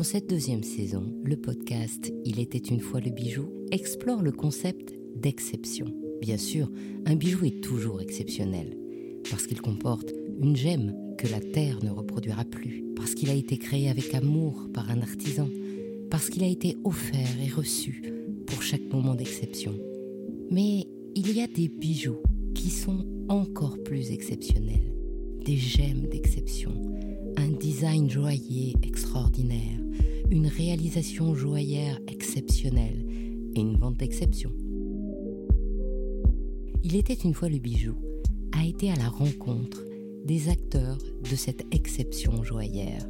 Dans cette deuxième saison, le podcast Il était une fois le bijou explore le concept d'exception. Bien sûr, un bijou est toujours exceptionnel, parce qu'il comporte une gemme que la terre ne reproduira plus, parce qu'il a été créé avec amour par un artisan, parce qu'il a été offert et reçu pour chaque moment d'exception. Mais il y a des bijoux qui sont encore plus exceptionnels, des gemmes d'exception, un design joaillier extraordinaire, une réalisation joaillère exceptionnelle et une vente d'exception. Il était une fois le bijou a été à la rencontre des acteurs de cette exception joaillère.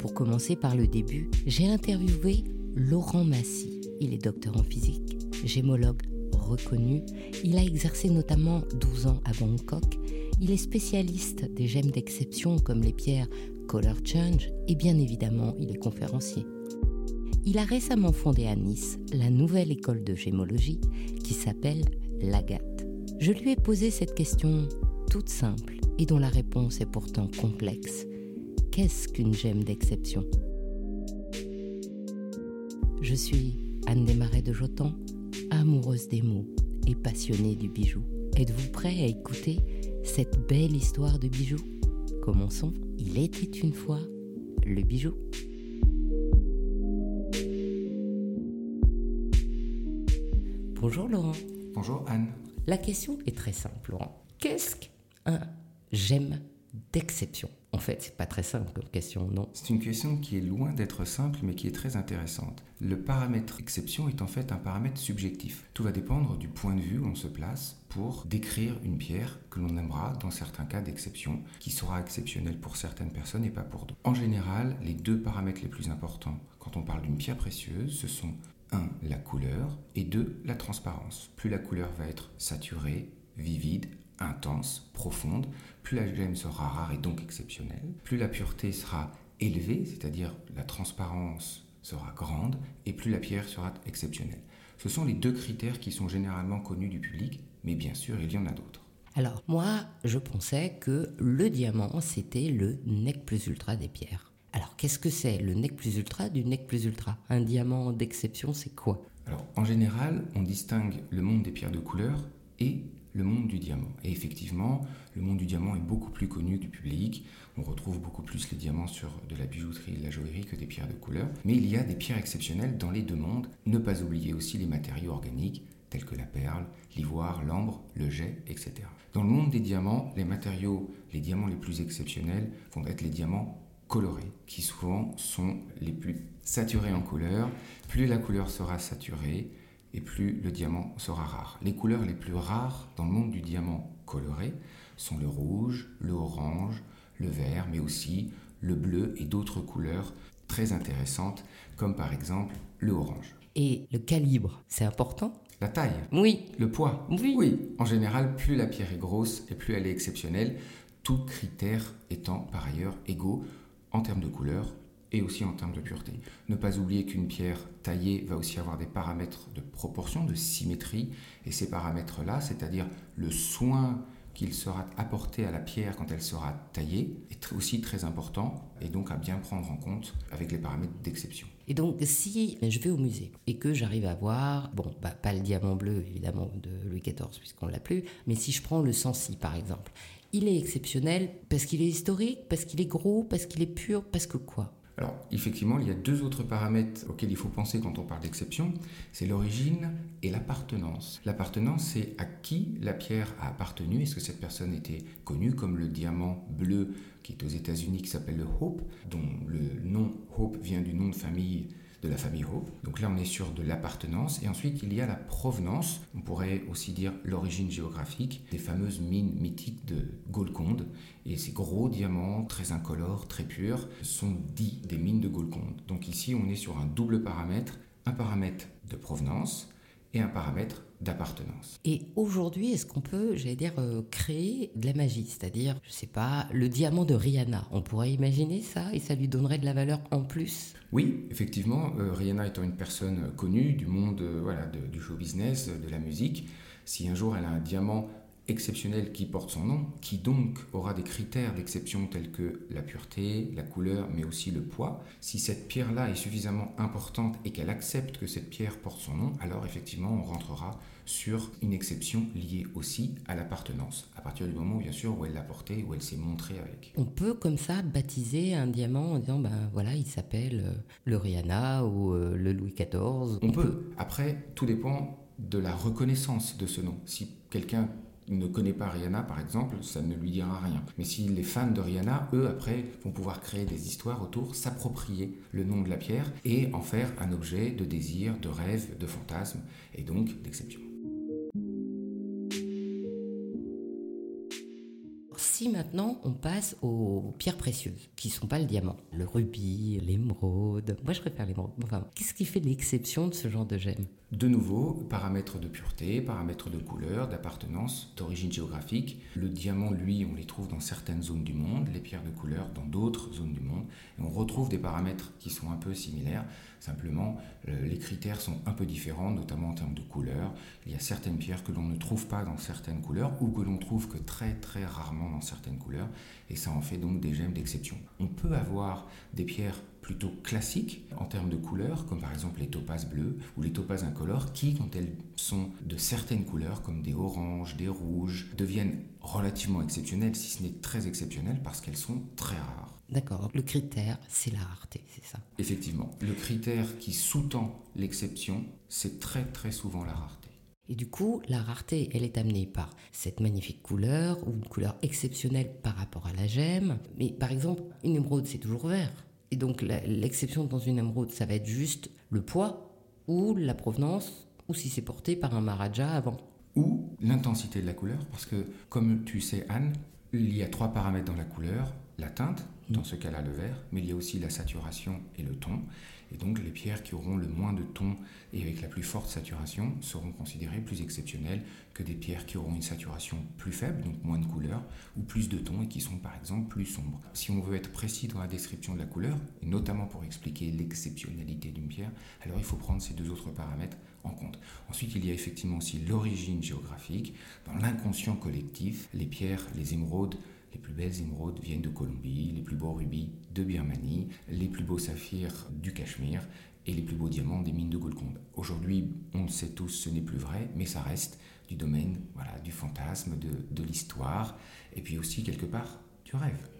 Pour commencer par le début, j'ai interviewé Laurent Massy. Il est docteur en physique, gémologue reconnu. Il a exercé notamment 12 ans à Bangkok. Il est spécialiste des gemmes d'exception comme les pierres Color Change et bien évidemment, il est conférencier. Il a récemment fondé à Nice la nouvelle école de gémologie qui s'appelle l'Agathe. Je lui ai posé cette question toute simple et dont la réponse est pourtant complexe. Qu'est-ce qu'une gemme d'exception? Je suis Anne Desmarais de Jotan, amoureuse des mots et passionnée du bijou. Êtes-vous prêt à écouter cette belle histoire de bijou Commençons. Il était une fois le bijou. Bonjour Laurent. Bonjour Anne. La question est très simple, Laurent. Qu'est-ce qu'un gemme d'exception? En fait, c'est pas très simple comme question, non C'est une question qui est loin d'être simple, mais qui est très intéressante. Le paramètre exception est en fait un paramètre subjectif. Tout va dépendre du point de vue où on se place pour décrire une pierre que l'on aimera dans certains cas d'exception, qui sera exceptionnelle pour certaines personnes et pas pour d'autres. En général, les deux paramètres les plus importants quand on parle d'une pierre précieuse, ce sont 1. La couleur et 2. La transparence. Plus la couleur va être saturée, vivide, intense, profonde, plus la gemme sera rare et donc exceptionnelle, plus la pureté sera élevée, c'est-à-dire la transparence sera grande, et plus la pierre sera exceptionnelle. Ce sont les deux critères qui sont généralement connus du public, mais bien sûr, il y en a d'autres. Alors, moi, je pensais que le diamant, c'était le nec plus ultra des pierres. Alors, qu'est-ce que c'est le nec plus ultra du nec plus ultra? Un diamant d'exception, c'est quoi? Alors, en général, on distingue le monde des pierres de couleur et le monde du diamant. Et effectivement, le monde du diamant est beaucoup plus connu du public. On retrouve beaucoup plus les diamants sur de la bijouterie et de la joaillerie que des pierres de couleur. Mais il y a des pierres exceptionnelles dans les deux mondes. Ne pas oublier aussi les matériaux organiques tels que la perle, l'ivoire, l'ambre, le jet, etc. Dans le monde des diamants, les matériaux, les diamants les plus exceptionnels vont être les diamants colorés, qui souvent sont les plus saturés en couleur. Plus la couleur sera saturée, et plus le diamant sera rare. Les couleurs les plus rares dans le monde du diamant coloré sont le rouge, le orange, le vert, mais aussi le bleu et d'autres couleurs très intéressantes, comme par exemple le orange. Et le calibre, c'est important? La taille? Oui. Le poids? Oui. Oui. En général, plus la pierre est grosse et plus elle est exceptionnelle, tous critères étant par ailleurs égaux en termes de couleur et aussi en termes de pureté. Ne pas oublier qu'une pierre taillée va aussi avoir des paramètres de proportion, de symétrie, et ces paramètres-là, c'est-à-dire le soin qu'il sera apporté à la pierre quand elle sera taillée, est aussi très important, et donc à bien prendre en compte avec les paramètres d'exception. Et donc, si je vais au musée et que j'arrive à voir, bon, bah, pas le diamant bleu évidemment de Louis XIV puisqu'on l'a plus, mais si je prends le Sancy par exemple, il est exceptionnel parce qu'il est historique, parce qu'il est gros, parce qu'il est pur, parce que quoi? Alors, effectivement, il y a deux autres paramètres auxquels il faut penser quand on parle d'exception. C'est l'origine et l'appartenance. L'appartenance, c'est à qui la pierre a appartenu. Est-ce que cette personne était connue comme le diamant bleu qui est aux États-Unis, qui s'appelle le Hope, dont le nom Hope vient du nom de famille de la famille Hope. Donc là, on est sur de l'appartenance. Et ensuite, il y a la provenance. On pourrait aussi dire l'origine géographique des fameuses mines mythiques de Golconde. Et ces gros diamants, très incolores, très purs, sont dits des mines de Golconde. Donc ici, on est sur un double paramètre. Un paramètre de provenance et un paramètre d'appartenance. Et aujourd'hui, est-ce qu'on peut, j'allais dire, euh, créer de la magie? C'est-à-dire, je sais pas, le diamant de Rihanna. On pourrait imaginer ça et ça lui donnerait de la valeur en plus? Oui, effectivement, euh, Rihanna étant une personne connue du monde euh, voilà, du show business, de la musique, si un jour elle a un diamant exceptionnel qui porte son nom, qui donc aura des critères d'exception tels que la pureté, la couleur, mais aussi le poids. Si cette pierre-là est suffisamment importante et qu'elle accepte que cette pierre porte son nom, alors effectivement on rentrera sur une exception liée aussi à l'appartenance, à partir du moment bien sûr où elle l'a porté, où elle s'est montrée avec. On peut comme ça baptiser un diamant en disant ben voilà il s'appelle euh, le Rihanna ou euh, le Louis XIV. On, peut. Après tout dépend de la reconnaissance de ce nom. Si quelqu'un ne connaît pas Rihanna, par exemple, ça ne lui dira rien. Mais si les fans de Rihanna, eux, après, vont pouvoir créer des histoires autour, s'approprier le nom de la pierre et en faire un objet de désir, de rêve, de fantasme et donc d'exception. Si maintenant on passe aux pierres précieuses, qui ne sont pas le diamant, le rubis, l'émeraude, moi je préfère l'émeraude. Enfin, qu'est-ce qui fait l'exception de ce genre de gemme? De nouveau, paramètres de pureté, paramètres de couleur, d'appartenance, d'origine géographique. Le diamant, lui, on les trouve dans certaines zones du monde, les pierres de couleur dans d'autres zones du monde. On retrouve des paramètres qui sont un peu similaires, simplement les critères sont un peu différents, notamment en termes de couleur. Il y a certaines pierres que l'on ne trouve pas dans certaines couleurs ou que l'on trouve que très très rarement dans certaines couleurs, et ça en fait donc des gemmes d'exception. On peut avoir des pierres plutôt classiques en termes de couleurs, comme par exemple les topazes bleus ou les topazes incolores, qui, quand elles sont de certaines couleurs, comme des oranges, des rouges, deviennent relativement exceptionnelles, si ce n'est très exceptionnelles, parce qu'elles sont très rares. D'accord, le critère, c'est la rareté, c'est ça? Effectivement. Le critère qui sous-tend l'exception, c'est très très souvent la rareté. Et du coup, la rareté, elle est amenée par cette magnifique couleur, ou une couleur exceptionnelle par rapport à la gemme. Mais par exemple, une émeraude, c'est toujours vert. Et donc l'exception dans une émeraude, ça va être juste le poids ou la provenance, ou si c'est porté par un Maharaja avant. Ou l'intensité de la couleur, parce que comme tu sais Anne, il y a trois paramètres dans la couleur, la teinte, dans ce cas-là le vert, mais il y a aussi la saturation et le ton. Et donc les pierres qui auront le moins de ton et avec la plus forte saturation seront considérées plus exceptionnelles que des pierres qui auront une saturation plus faible, donc moins de couleur, ou plus de ton et qui sont par exemple plus sombres. Si on veut être précis dans la description de la couleur, et notamment pour expliquer l'exceptionnalité d'une pierre, alors il faut prendre ces deux autres paramètres en compte. Ensuite, il y a effectivement aussi l'origine géographique. Dans l'inconscient collectif, les pierres, les émeraudes, les plus belles émeraudes viennent de Colombie, les plus beaux rubis de Birmanie, les plus beaux saphirs du Cachemire et les plus beaux diamants des mines de Golconde. Aujourd'hui, on le sait tous, ce n'est plus vrai, mais ça reste du domaine voilà, du fantasme, de, de l'histoire, et puis aussi quelque part du rêve.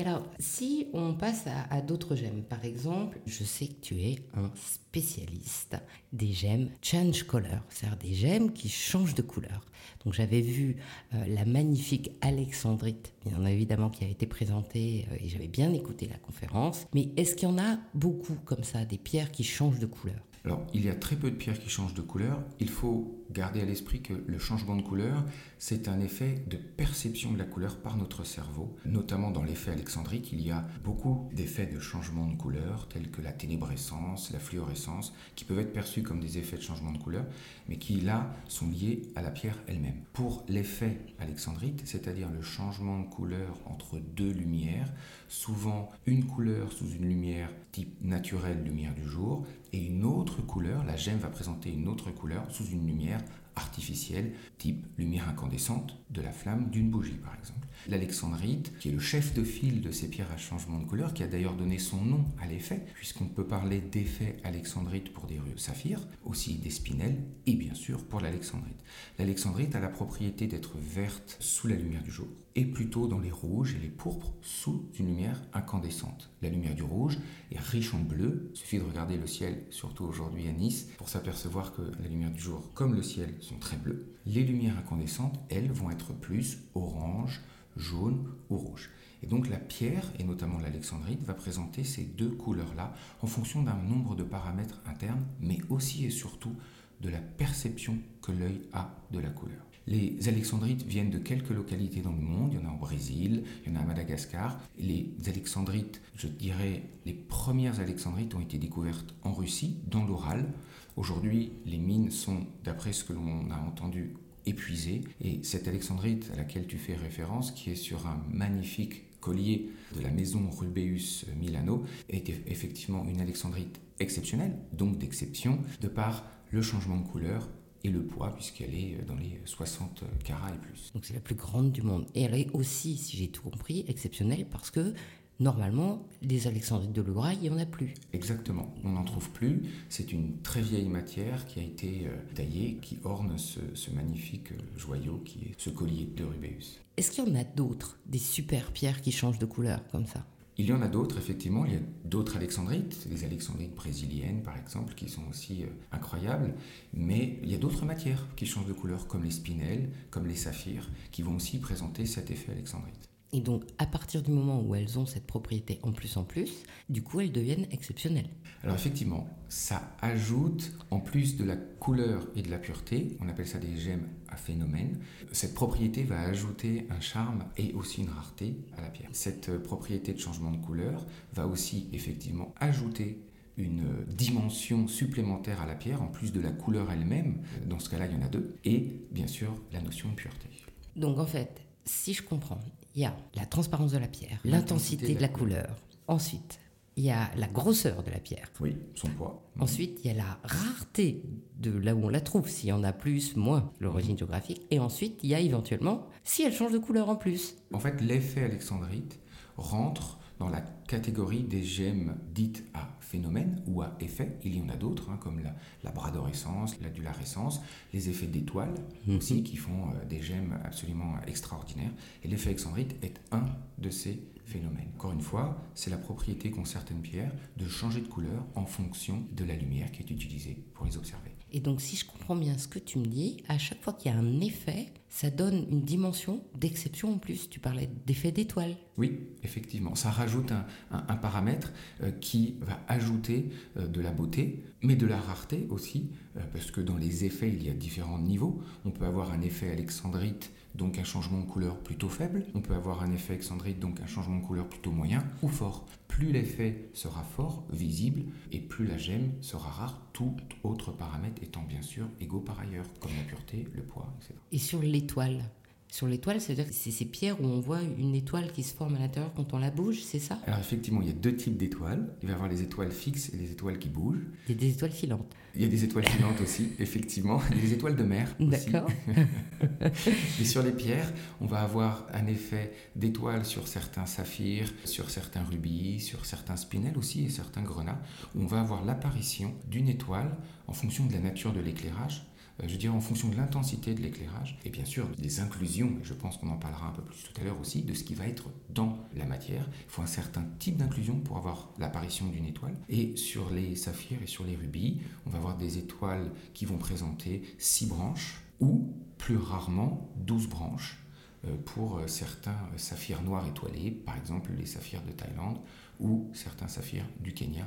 Alors, si on passe à, d'autres gemmes, par exemple, je sais que tu es un spécialiste des gemmes change color, c'est-à-dire des gemmes qui changent de couleur. Donc j'avais vu euh, la magnifique Alexandrite, bien évidemment, qui a été présentée euh, et j'avais bien écouté la conférence. Mais est-ce qu'il y en a beaucoup comme ça, des pierres qui changent de couleur? Alors, il y a très peu de pierres qui changent de couleur. Il faut garder à l'esprit que le changement de couleur, c'est un effet de perception de la couleur par notre cerveau. Notamment dans l'effet alexandrique, il y a beaucoup d'effets de changement de couleur, tels que la ténébrescence, la fluorescence, qui peuvent être perçus comme des effets de changement de couleur, mais qui, là, sont liés à la pierre elle-même. Pour l'effet alexandrite, c'est-à-dire le changement de couleur entre deux lumières, souvent une couleur sous une lumière type naturelle, lumière du jour, et une autre couleur, la gemme va présenter une autre couleur sous une lumière artificielle, type lumière incandescente de la flamme d'une bougie par exemple. L'alexandrite, qui est le chef de file de ces pierres à changement de couleur, qui a d'ailleurs donné son nom à l'effet, puisqu'on peut parler d'effet alexandrite pour des saphirs, aussi des spinels, et bien sûr pour l'alexandrite. L'alexandrite a la propriété d'être verte sous la lumière du jour, plutôt dans les rouges et les pourpres sous une lumière incandescente. La lumière du rouge est riche en bleu, il suffit de regarder le ciel, surtout aujourd'hui à Nice, pour s'apercevoir que la lumière du jour, comme le ciel, sont très bleues. Les lumières incandescentes, elles, vont être plus orange, jaune ou rouge. Et donc la pierre, et notamment l'alexandrite, va présenter ces deux couleurs-là en fonction d'un nombre de paramètres internes, mais aussi et surtout de la perception que l'œil a de la couleur. Les alexandrites viennent de quelques localités dans le monde. Il y en a au Brésil, il y en a à Madagascar. Les alexandrites, je dirais, les premières alexandrites ont été découvertes en Russie, dans l'Oral. Aujourd'hui, les mines sont, d'après ce que l'on a entendu, épuisées. Et cette alexandrite à laquelle tu fais référence, qui est sur un magnifique collier de la maison Rubéus Milano, est effectivement une alexandrite exceptionnelle, donc d'exception, de par le changement de couleur et le poids, puisqu'elle est dans les 60 carats et plus. Donc c'est la plus grande du monde. Et elle est aussi, si j'ai tout compris, exceptionnelle parce que normalement, les alexandrites de Lourail, il n'y en a plus. Exactement, on n'en trouve plus. C'est une très vieille matière qui a été euh, taillée, qui orne ce, ce, magnifique euh, joyau qui est ce collier de Rubéus. Est-ce qu'il y en a d'autres, des super pierres qui changent de couleur comme ça? Il y en a d'autres, effectivement. Il y a d'autres alexandrites, les alexandrites brésiliennes, par exemple, qui sont aussi euh, incroyables. Mais il y a d'autres matières qui changent de couleur, comme les spinels, comme les saphirs, qui vont aussi présenter cet effet alexandrite. Et donc, à partir du moment où elles ont cette propriété en plus en plus, du coup, elles deviennent exceptionnelles. Alors effectivement, ça ajoute, en plus de la couleur et de la pureté, on appelle ça des gemmes à phénomène, cette propriété va ajouter un charme et aussi une rareté à la pierre. Cette propriété de changement de couleur va aussi effectivement ajouter une dimension supplémentaire à la pierre, en plus de la couleur elle-même, dans ce cas-là il y en a deux, et bien sûr la notion de pureté. Donc en fait, si je comprends, il y a la transparence de la pierre, l'intensité de la couleur. Ensuite, il y a la grosseur de la pierre. Oui, son poids. Ensuite, il y a la rareté de là où on la trouve, s'il y en a plus, moins, l'origine géographique. Et ensuite, il y a éventuellement si elle change de couleur en plus. En fait, l'effet alexandrite rentre dans la catégorie des gemmes dites à phénomène ou à effet. Il y en a d'autres, hein, comme la, la bradorescence, l'adularescence, les effets d'étoiles mhm. aussi, qui font euh, des gemmes absolument extraordinaires. Et l'effet alexandrite est un de ces phénomènes. Encore une fois, c'est la propriété qu'ont certaines pierres de changer de couleur en fonction de la lumière qui est utilisée pour les observer. Et donc, si je comprends bien ce que tu me dis, à chaque fois qu'il y a un effet, ça donne une dimension d'exception en plus. Tu parlais d'effet d'étoile. Oui, effectivement. Ça rajoute un, paramètre euh, qui va ajouter euh, de la beauté, mais de la rareté aussi, euh, parce que dans les effets, il y a différents niveaux. On peut avoir un effet alexandrite donc un changement de couleur plutôt faible. On peut avoir un effet excentrique, donc un changement de couleur plutôt moyen ou fort. Plus l'effet sera fort, visible, et plus la gemme sera rare, tout autre paramètre étant bien sûr égaux par ailleurs, comme la pureté, le poids, etc. Et sur l'étoile sur l'étoile, c'est-à-dire que c'est ces pierres où on voit une étoile qui se forme à l'intérieur quand on la bouge, c'est ça? Alors effectivement, il y a deux types d'étoiles. Il va y avoir les étoiles fixes et les étoiles qui bougent. Il y a des étoiles filantes. Il y a des étoiles filantes aussi, effectivement. Il y a des étoiles de mer. D'accord. et sur les pierres, on va avoir un effet d'étoiles sur certains saphirs, sur certains rubis, sur certains spinels aussi et certains grenats, où on va avoir l'apparition d'une étoile en fonction de la nature de l'éclairage je dirais en fonction de l'intensité de l'éclairage, et bien sûr des inclusions, et je pense qu'on en parlera un peu plus tout à l'heure aussi, de ce qui va être dans la matière. Il faut un certain type d'inclusion pour avoir l'apparition d'une étoile. Et sur les saphirs et sur les rubis, on va avoir des étoiles qui vont présenter six branches, ou plus rarement 12 branches euh, pour euh, certains saphirs noirs étoilés, par exemple les saphirs de Thaïlande ou certains saphirs du Kenya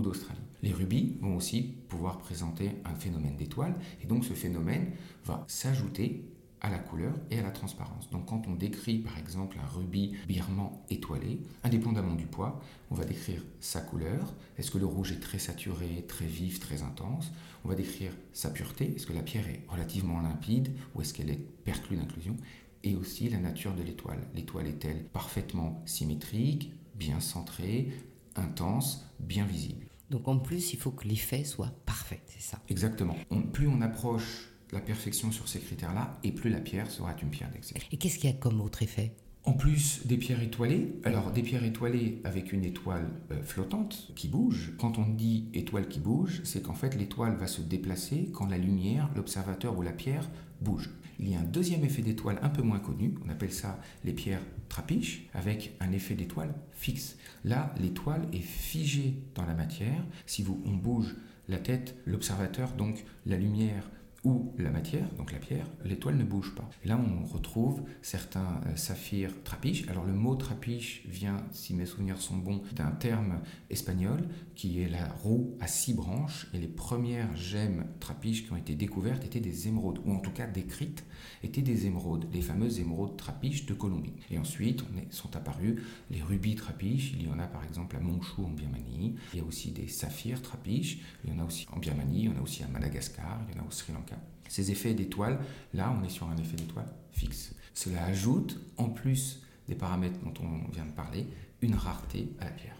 d'Australie. Les rubis vont aussi pouvoir présenter un phénomène d'étoile, et donc ce phénomène va s'ajouter à la couleur et à la transparence. Donc quand on décrit par exemple un rubis birman étoilé, indépendamment du poids, on va décrire sa couleur, est-ce que le rouge est très saturé, très vif, très intense, on va décrire sa pureté, est-ce que la pierre est relativement limpide ou est-ce qu'elle est perclue d'inclusion, et aussi la nature de l'étoile. L'étoile est-elle parfaitement symétrique, bien centrée, intense, bien visible? Donc en plus, il faut que l'effet soit parfait, c'est ça Exactement. plus on approche la perfection sur ces critères-là, et plus la pierre sera une pierre d'exception. Et qu'est-ce qu'il y a comme autre effet? En plus des pierres étoilées, alors des pierres étoilées avec une étoile euh, flottante qui bouge. Quand on dit étoile qui bouge, c'est qu'en fait l'étoile va se déplacer quand la lumière, l'observateur ou la pierre bouge. Il y a un deuxième effet d'étoile un peu moins connu, on appelle ça les pierres trapiches, avec un effet d'étoile fixe. Là, l'étoile est figée dans la matière. Si vous, on bouge la tête, l'observateur, donc la lumière ou la matière, donc la pierre, l'étoile ne bouge pas. Et là, on retrouve certains euh, saphirs trapiches. Alors le mot trapiche vient, si mes souvenirs sont bons, d'un terme espagnol qui est la roue à six branches. Et les premières gemmes trapiches qui ont été découvertes étaient des émeraudes, ou en tout cas décrites, étaient des émeraudes, les fameuses émeraudes trapiches de Colombie. Et ensuite, sont apparus les rubis trapiches. Il y en a par exemple à Monchou en Birmanie. Il y a aussi des saphirs trapiches. Il y en a aussi en Birmanie, il y en a aussi à Madagascar, il y en a au Sri Lanka. Ces effets d'étoiles, là, on est sur un effet d'étoile fixe. Cela ajoute, en plus des paramètres dont on vient de parler, une rareté à la pierre.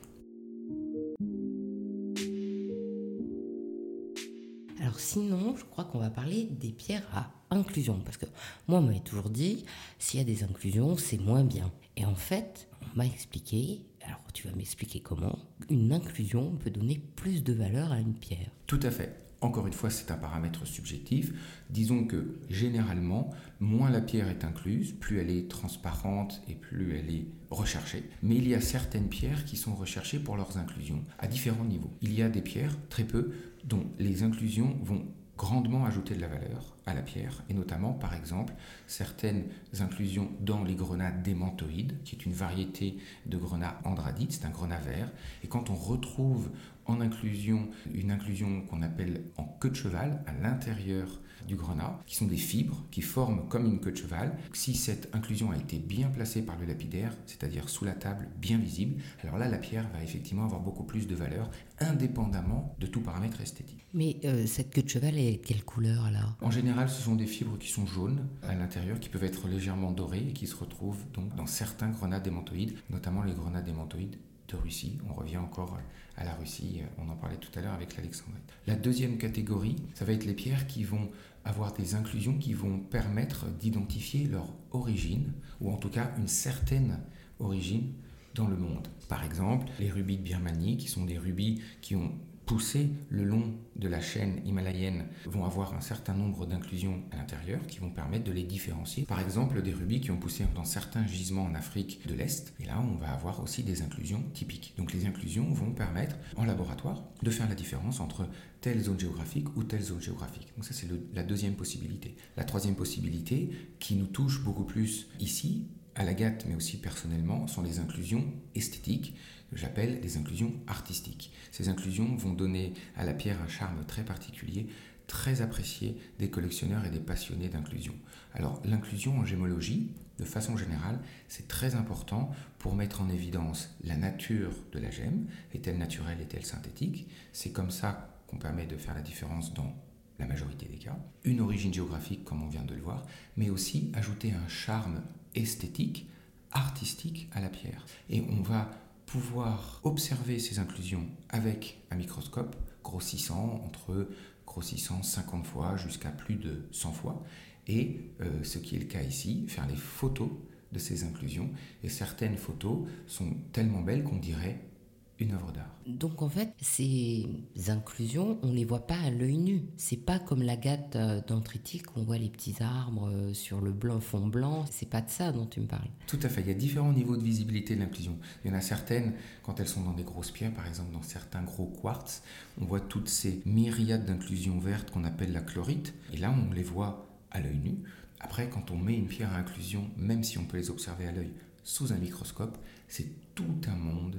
Alors sinon, je crois qu'on va parler des pierres à inclusion. Parce que moi, on m'avait toujours dit, s'il y a des inclusions, c'est moins bien. Et en fait, on m'a expliqué, alors tu vas m'expliquer comment, une inclusion peut donner plus de valeur à une pierre. Tout à fait. Encore une fois, c'est un paramètre subjectif. Disons que généralement, moins la pierre est incluse, plus elle est transparente et plus elle est recherchée. Mais il y a certaines pierres qui sont recherchées pour leurs inclusions à différents niveaux. Il y a des pierres, très peu, dont les inclusions vont grandement ajouter de la valeur à la pierre, et notamment par exemple certaines inclusions dans les grenats démantoïdes, qui est une variété de grenat andradite, c'est un grenat vert, et quand on retrouve en inclusion une inclusion qu'on appelle en queue de cheval à l'intérieur du grenat, qui sont des fibres qui forment comme une queue de cheval. Si cette inclusion a été bien placée par le lapidaire, c'est-à-dire sous la table, bien visible, alors là la pierre va effectivement avoir beaucoup plus de valeur, indépendamment de tout paramètre esthétique. Mais euh, cette queue de cheval est quelle couleur alors? En général, ce sont des fibres qui sont jaunes à l'intérieur, qui peuvent être légèrement dorées et qui se retrouvent donc dans certains grenats démantoïdes, notamment les grenats démantoïdes de Russie. On revient encore à la Russie, on en parlait tout à l'heure avec l'Alexandrite. La deuxième catégorie, ça va être les pierres qui vont avoir des inclusions qui vont permettre d'identifier leur origine, ou en tout cas une certaine origine dans le monde. Par exemple, les rubis de Birmanie, qui sont des rubis qui ont poussé le long de la chaîne himalayenne vont avoir un certain nombre d'inclusions à l'intérieur qui vont permettre de les différencier. Par exemple, des rubis qui ont poussé dans certains gisements en Afrique de l'Est. Et là, on va avoir aussi des inclusions typiques. Donc les inclusions vont permettre en laboratoire de faire la différence entre telle zone géographique ou telle zone géographique. Donc ça, c'est la deuxième possibilité. La troisième possibilité, qui nous touche beaucoup plus ici, à la GATT, mais aussi personnellement, sont les inclusions esthétiques j'appelle des inclusions artistiques. Ces inclusions vont donner à la pierre un charme très particulier, très apprécié des collectionneurs et des passionnés d'inclusion. Alors l'inclusion en gémologie, de façon générale, c'est très important pour mettre en évidence la nature de la gemme, est-elle naturelle, est-elle synthétique? C'est comme ça qu'on permet de faire la différence dans la majorité des cas, une origine géographique comme on vient de le voir, mais aussi ajouter un charme esthétique, artistique à la pierre. Et on va pouvoir observer ces inclusions avec un microscope grossissant entre grossissant 50 fois jusqu'à plus de 100 fois. Et euh, ce qui est le cas ici, faire les photos de ces inclusions. Et certaines photos sont tellement belles qu'on dirait une œuvre d'art. Donc en fait, ces inclusions, on les voit pas à l'œil nu. C'est pas comme la gâte euh, dendritique, on voit les petits arbres euh, sur le blanc, fond blanc. C'est pas de ça dont tu me parles. Tout à fait. Il y a différents niveaux de visibilité de l'inclusion. Il y en a certaines, quand elles sont dans des grosses pierres, par exemple dans certains gros quartz, on voit toutes ces myriades d'inclusions vertes qu'on appelle la chlorite. Et là, on les voit à l'œil nu. Après, quand on met une pierre à inclusion, même si on peut les observer à l'œil sous un microscope, c'est tout un monde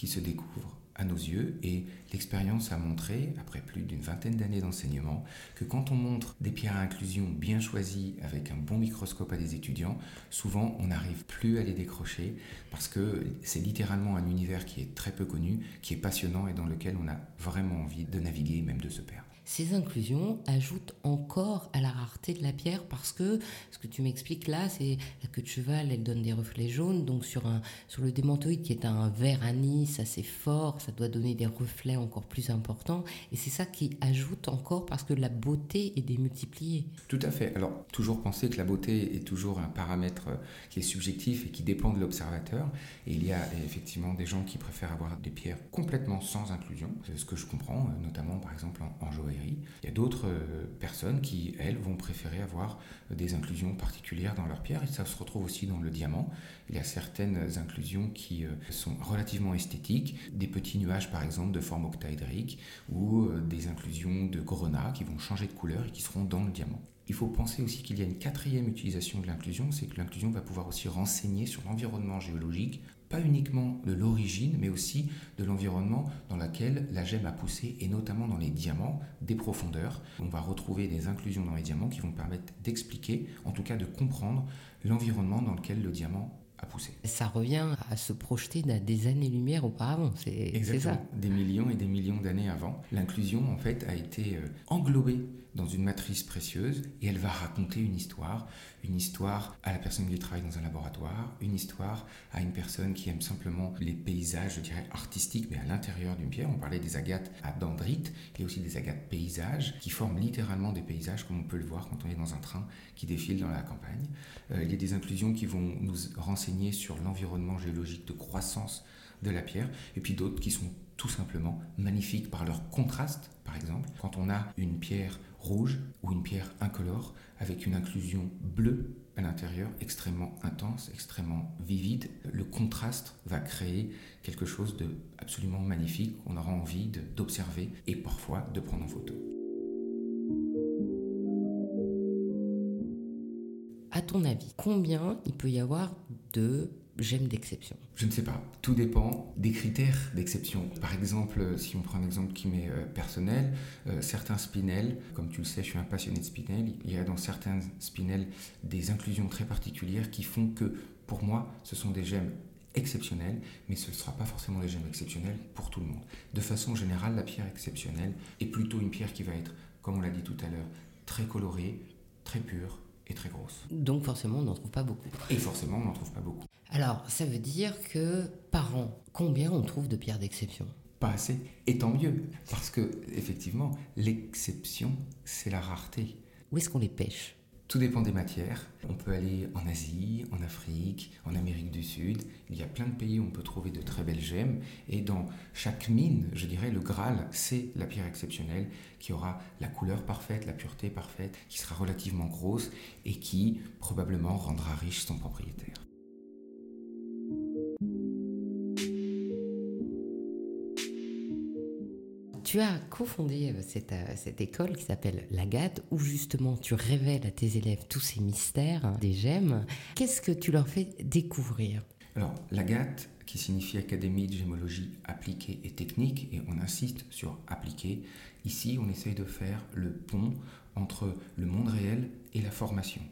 qui se découvre à nos yeux et l'expérience a montré, après plus d'une vingtaine d'années d'enseignement, que quand on montre des pierres à inclusion bien choisies avec un bon microscope à des étudiants, souvent on n'arrive plus à les décrocher parce que c'est littéralement un univers qui est très peu connu, qui est passionnant et dans lequel on a vraiment envie de naviguer même de se perdre. Ces inclusions ajoutent encore à la rareté de la pierre parce que ce que tu m'expliques là, c'est la queue de cheval, elle donne des reflets jaunes. Donc sur, un, sur le démantoïde qui est un vert anis assez fort, ça doit donner des reflets encore plus importants. Et c'est ça qui ajoute encore parce que la beauté est démultipliée. Tout à fait. Alors toujours penser que la beauté est toujours un paramètre qui est subjectif et qui dépend de l'observateur. Et il y a effectivement des gens qui préfèrent avoir des pierres complètement sans inclusion. C'est ce que je comprends, notamment par exemple en, joaillerie il y a d'autres euh, personnes qui, elles, vont préférer avoir des inclusions particulières dans leur pierre et ça se retrouve aussi dans le diamant. Il y a certaines inclusions qui euh, sont relativement esthétiques, des petits nuages par exemple de forme octaédrique ou euh, des inclusions de grenats qui vont changer de couleur et qui seront dans le diamant. Il faut penser aussi qu'il y a une quatrième utilisation de l'inclusion, c'est que l'inclusion va pouvoir aussi renseigner sur l'environnement géologique, pas uniquement de l'origine, mais aussi de l'environnement dans lequel la gemme a poussé, et notamment dans les diamants, des profondeurs. On va retrouver des inclusions dans les diamants qui vont permettre d'expliquer, en tout cas de comprendre, l'environnement dans lequel le diamant a poussé. Ça revient à se projeter des années-lumière auparavant, c'est ça. Des millions et des millions d'années avant. L'inclusion, en fait, a été euh, englobée dans une matrice précieuse et elle va raconter une histoire, une histoire à la personne qui travaille dans un laboratoire, une histoire à une personne qui aime simplement les paysages, je dirais artistiques, mais à l'intérieur d'une pierre. On parlait des agates à dendrites, il y a aussi des agates paysages qui forment littéralement des paysages comme on peut le voir quand on est dans un train qui défile dans la campagne. Euh, il y a des inclusions qui vont nous renseigner sur l'environnement géologique de croissance de la pierre, et puis d'autres qui sont tout simplement magnifiques par leur contraste. Par exemple, quand on a une pierre rouge ou une pierre incolore avec une inclusion bleue à l'intérieur extrêmement intense, extrêmement vivide, le contraste va créer quelque chose de absolument magnifique qu'on aura envie d'observer et parfois de prendre en photo. À ton avis, combien il peut y avoir de j'aime d'exception Je ne sais pas. Tout dépend des critères d'exception. Par exemple, si on prend un exemple qui m'est euh, personnel, euh, certains spinels, comme tu le sais, je suis un passionné de spinels, il y a dans certains spinels des inclusions très particulières qui font que, pour moi, ce sont des gemmes exceptionnelles, mais ce ne sera pas forcément des gemmes exceptionnelles pour tout le monde. De façon générale, la pierre exceptionnelle est plutôt une pierre qui va être, comme on l'a dit tout à l'heure, très colorée, très pure, très grosse. Donc forcément, on n'en trouve pas beaucoup. Et forcément, on n'en trouve pas beaucoup. Alors, ça veut dire que par an, combien on trouve de pierres d'exception? Pas assez. Et tant mieux, parce que effectivement, l'exception, c'est la rareté. Où est-ce qu'on les pêche? Tout dépend des matières. On peut aller en Asie, en Afrique, en Amérique du Sud. Il y a plein de pays où on peut trouver de très belles gemmes. Et dans chaque mine, je dirais, le Graal, c'est la pierre exceptionnelle qui aura la couleur parfaite, la pureté parfaite, qui sera relativement grosse et qui probablement rendra riche son propriétaire. Tu as cofondé euh, cette, euh, cette école qui s'appelle l'Agate, où justement tu révèles à tes élèves tous ces mystères hein, des gemmes. Qu'est-ce que tu leur fais découvrir? Alors, l'Agate, qui signifie Académie de gémologie appliquée et technique, et on insiste sur appliquée, ici on essaye de faire le pont entre le monde réel et la formation.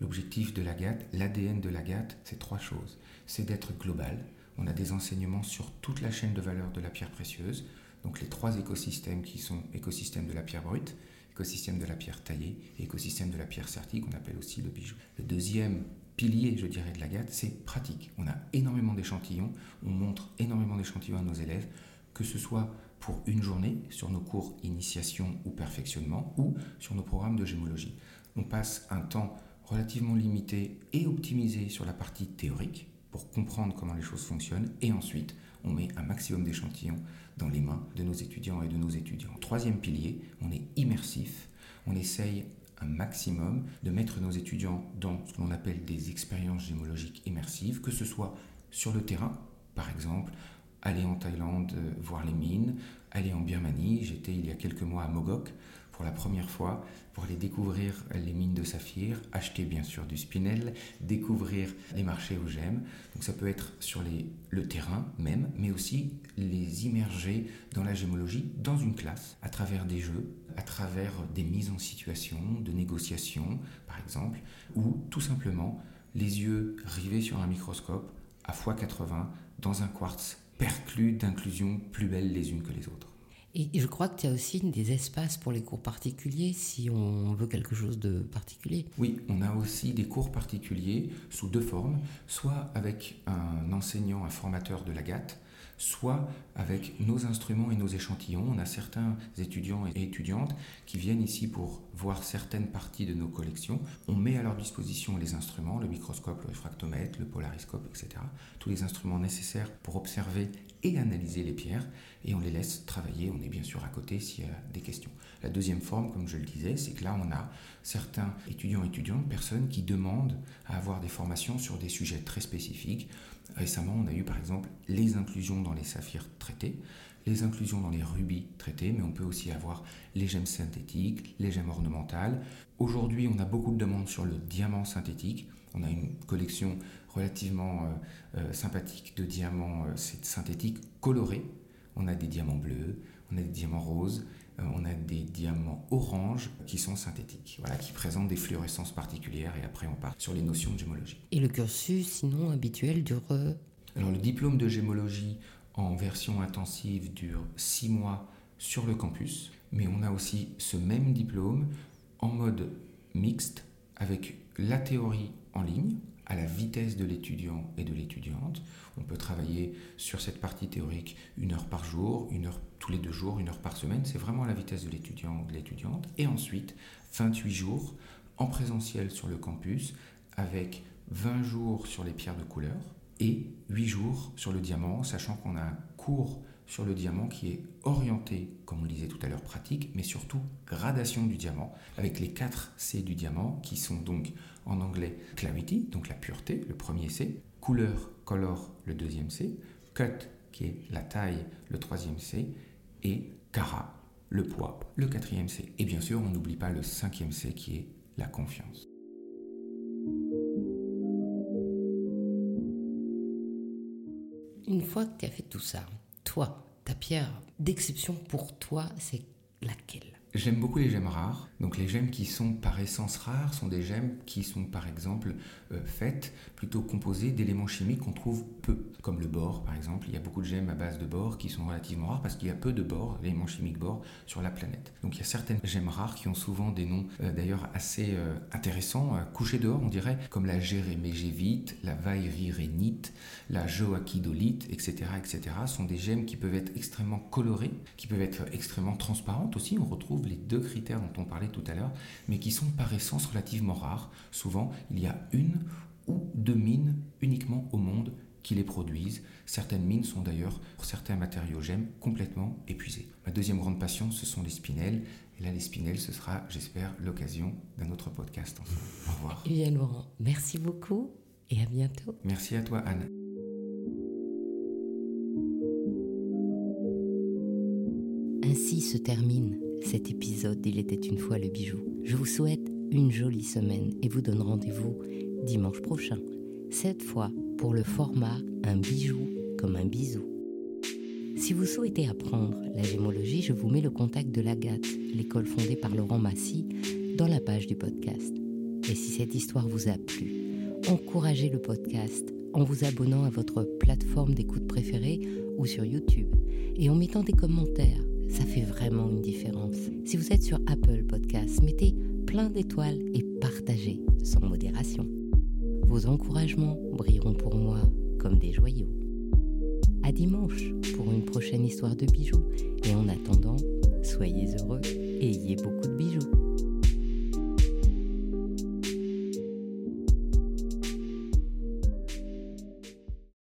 L'objectif de l'Agate, l'ADN de l'Agate, c'est trois choses. C'est d'être global. On a des enseignements sur toute la chaîne de valeur de la pierre précieuse, donc les trois écosystèmes qui sont écosystème de la pierre brute, écosystème de la pierre taillée et écosystème de la pierre sertie qu'on appelle aussi le bijou. Le deuxième pilier, je dirais, de la GAT, c'est pratique. On a énormément d'échantillons, on montre énormément d'échantillons à nos élèves, que ce soit pour une journée sur nos cours initiation ou perfectionnement ou sur nos programmes de gémologie. On passe un temps relativement limité et optimisé sur la partie théorique pour comprendre comment les choses fonctionnent et ensuite on met un maximum d'échantillons dans les mains de nos étudiants et de nos étudiants. Troisième pilier, on est immersif. On essaye un maximum de mettre nos étudiants dans ce que l'on appelle des expériences gémologiques immersives, que ce soit sur le terrain, par exemple, aller en Thaïlande euh, voir les mines, aller en Birmanie. J'étais il y a quelques mois à Mogok pour la première fois pour aller découvrir les mines de saphir, acheter bien sûr du spinel, découvrir les marchés aux gemmes. Donc ça peut être sur le terrain même, mais aussi les immerger dans la gémologie dans une classe, à travers des jeux, à travers des mises en situation, de négociations par exemple, ou tout simplement les yeux rivés sur un microscope à x80 dans un quartz perclus d'inclusions plus belles les unes que les autres. Et je crois que tu as aussi des espaces pour les cours particuliers si on veut quelque chose de particulier. Oui, on a aussi des cours particuliers sous deux formes, soit avec un enseignant, un formateur de la GATT, soit avec nos instruments et nos échantillons. On a certains étudiants et étudiantes qui viennent ici pour voir certaines parties de nos collections. On met à leur disposition les instruments, le microscope, le réfractomètre, le polariscope, etc. Tous les instruments nécessaires pour observer et analyser les pierres et on les laisse travailler. On est bien sûr à côté s'il y a des questions. La deuxième forme, comme je le disais, c'est que là on a certains étudiants et étudiantes, personnes qui demandent à avoir des formations sur des sujets très spécifiques. Récemment, on a eu par exemple les inclusions dans les saphirs traités. les inclusions dans les rubis traités, mais on peut aussi avoir les gemmes synthétiques, les gemmes ornementales. Aujourd'hui, on a beaucoup de demandes sur le diamant synthétique. On a une collection relativement euh, euh, sympathique de diamants euh, synthétiques colorés. On a des diamants bleus, on a des diamants roses, on a des diamants oranges qui sont synthétiques, voilà, qui présentent des fluorescences particulières et après on part sur les notions de gémologie. Et le cursus sinon habituel dure Alors le diplôme de gémologie en version intensive dure six mois sur le campus, mais on a aussi ce même diplôme en mode mixte avec la théorie en ligne à la vitesse de l'étudiant et de l'étudiante. On peut travailler sur cette partie théorique une heure par jour, une heure tous les deux jours, une heure par semaine. C'est vraiment la vitesse de l'étudiant ou de l'étudiante. Et ensuite, 28 jours en présentiel sur le campus avec 20 jours sur les pierres de couleur et 8 jours sur le diamant, sachant qu'on a un cours sur le diamant qui est orienté, comme on le disait tout à l'heure, pratique, mais surtout gradation du diamant, avec les 4 C du diamant qui sont donc en anglais clarity, donc la pureté, le premier C, couleur, color, le deuxième C, cut, qui est la taille, le troisième C, et cara, le poids, le quatrième C. Et bien sûr, on n'oublie pas le cinquième C qui est la confiance. Une fois que tu as fait tout ça, toi, ta pierre d'exception pour toi, c'est laquelle? J'aime beaucoup les gemmes rares. Donc les gemmes qui sont par essence rares sont des gemmes qui sont par exemple euh, faites, plutôt composées d'éléments chimiques qu'on trouve peu, comme le bore par exemple. Il y a beaucoup de gemmes à base de bore qui sont relativement rares parce qu'il y a peu de bore, d'éléments chimiques bore, sur la planète. Donc il y a certaines gemmes rares qui ont souvent des noms euh, d'ailleurs assez euh, intéressants, couchés dehors on dirait, comme la gérémégévite, la vairirénite, la joachidolite, etc., etc. sont des gemmes qui peuvent être extrêmement colorées, qui peuvent être extrêmement transparentes aussi. On retrouve les deux critères dont on parlait tout à l'heure, mais qui sont par essence relativement rares. Souvent, il y a une ou deux mines uniquement au monde qui les produisent. Certaines mines sont d'ailleurs, pour certains matériaux gemmes, complètement épuisées. Ma deuxième grande passion, ce sont les spinels. Et là, les spinels, ce sera, j'espère, l'occasion d'un autre podcast. Au revoir. Bien, Laurent, merci beaucoup et à bientôt. Merci à toi, Anne. Ainsi se termine cet épisode Il était une fois le bijou. Je vous souhaite une jolie semaine et vous donne rendez-vous dimanche prochain. Cette fois pour le format Un bijou comme un bisou. Si vous souhaitez apprendre la gémologie, je vous mets le contact de l'Agathe, l'école fondée par Laurent Massy, dans la page du podcast. Et si cette histoire vous a plu, encouragez le podcast en vous abonnant à votre plateforme d'écoute préférée ou sur YouTube et en mettant des commentaires ça fait vraiment une différence. Si vous êtes sur Apple Podcasts, mettez plein d'étoiles et partagez sans modération. Vos encouragements brilleront pour moi comme des joyaux. À dimanche pour une prochaine histoire de bijoux et en attendant, soyez heureux et ayez beaucoup de bijoux.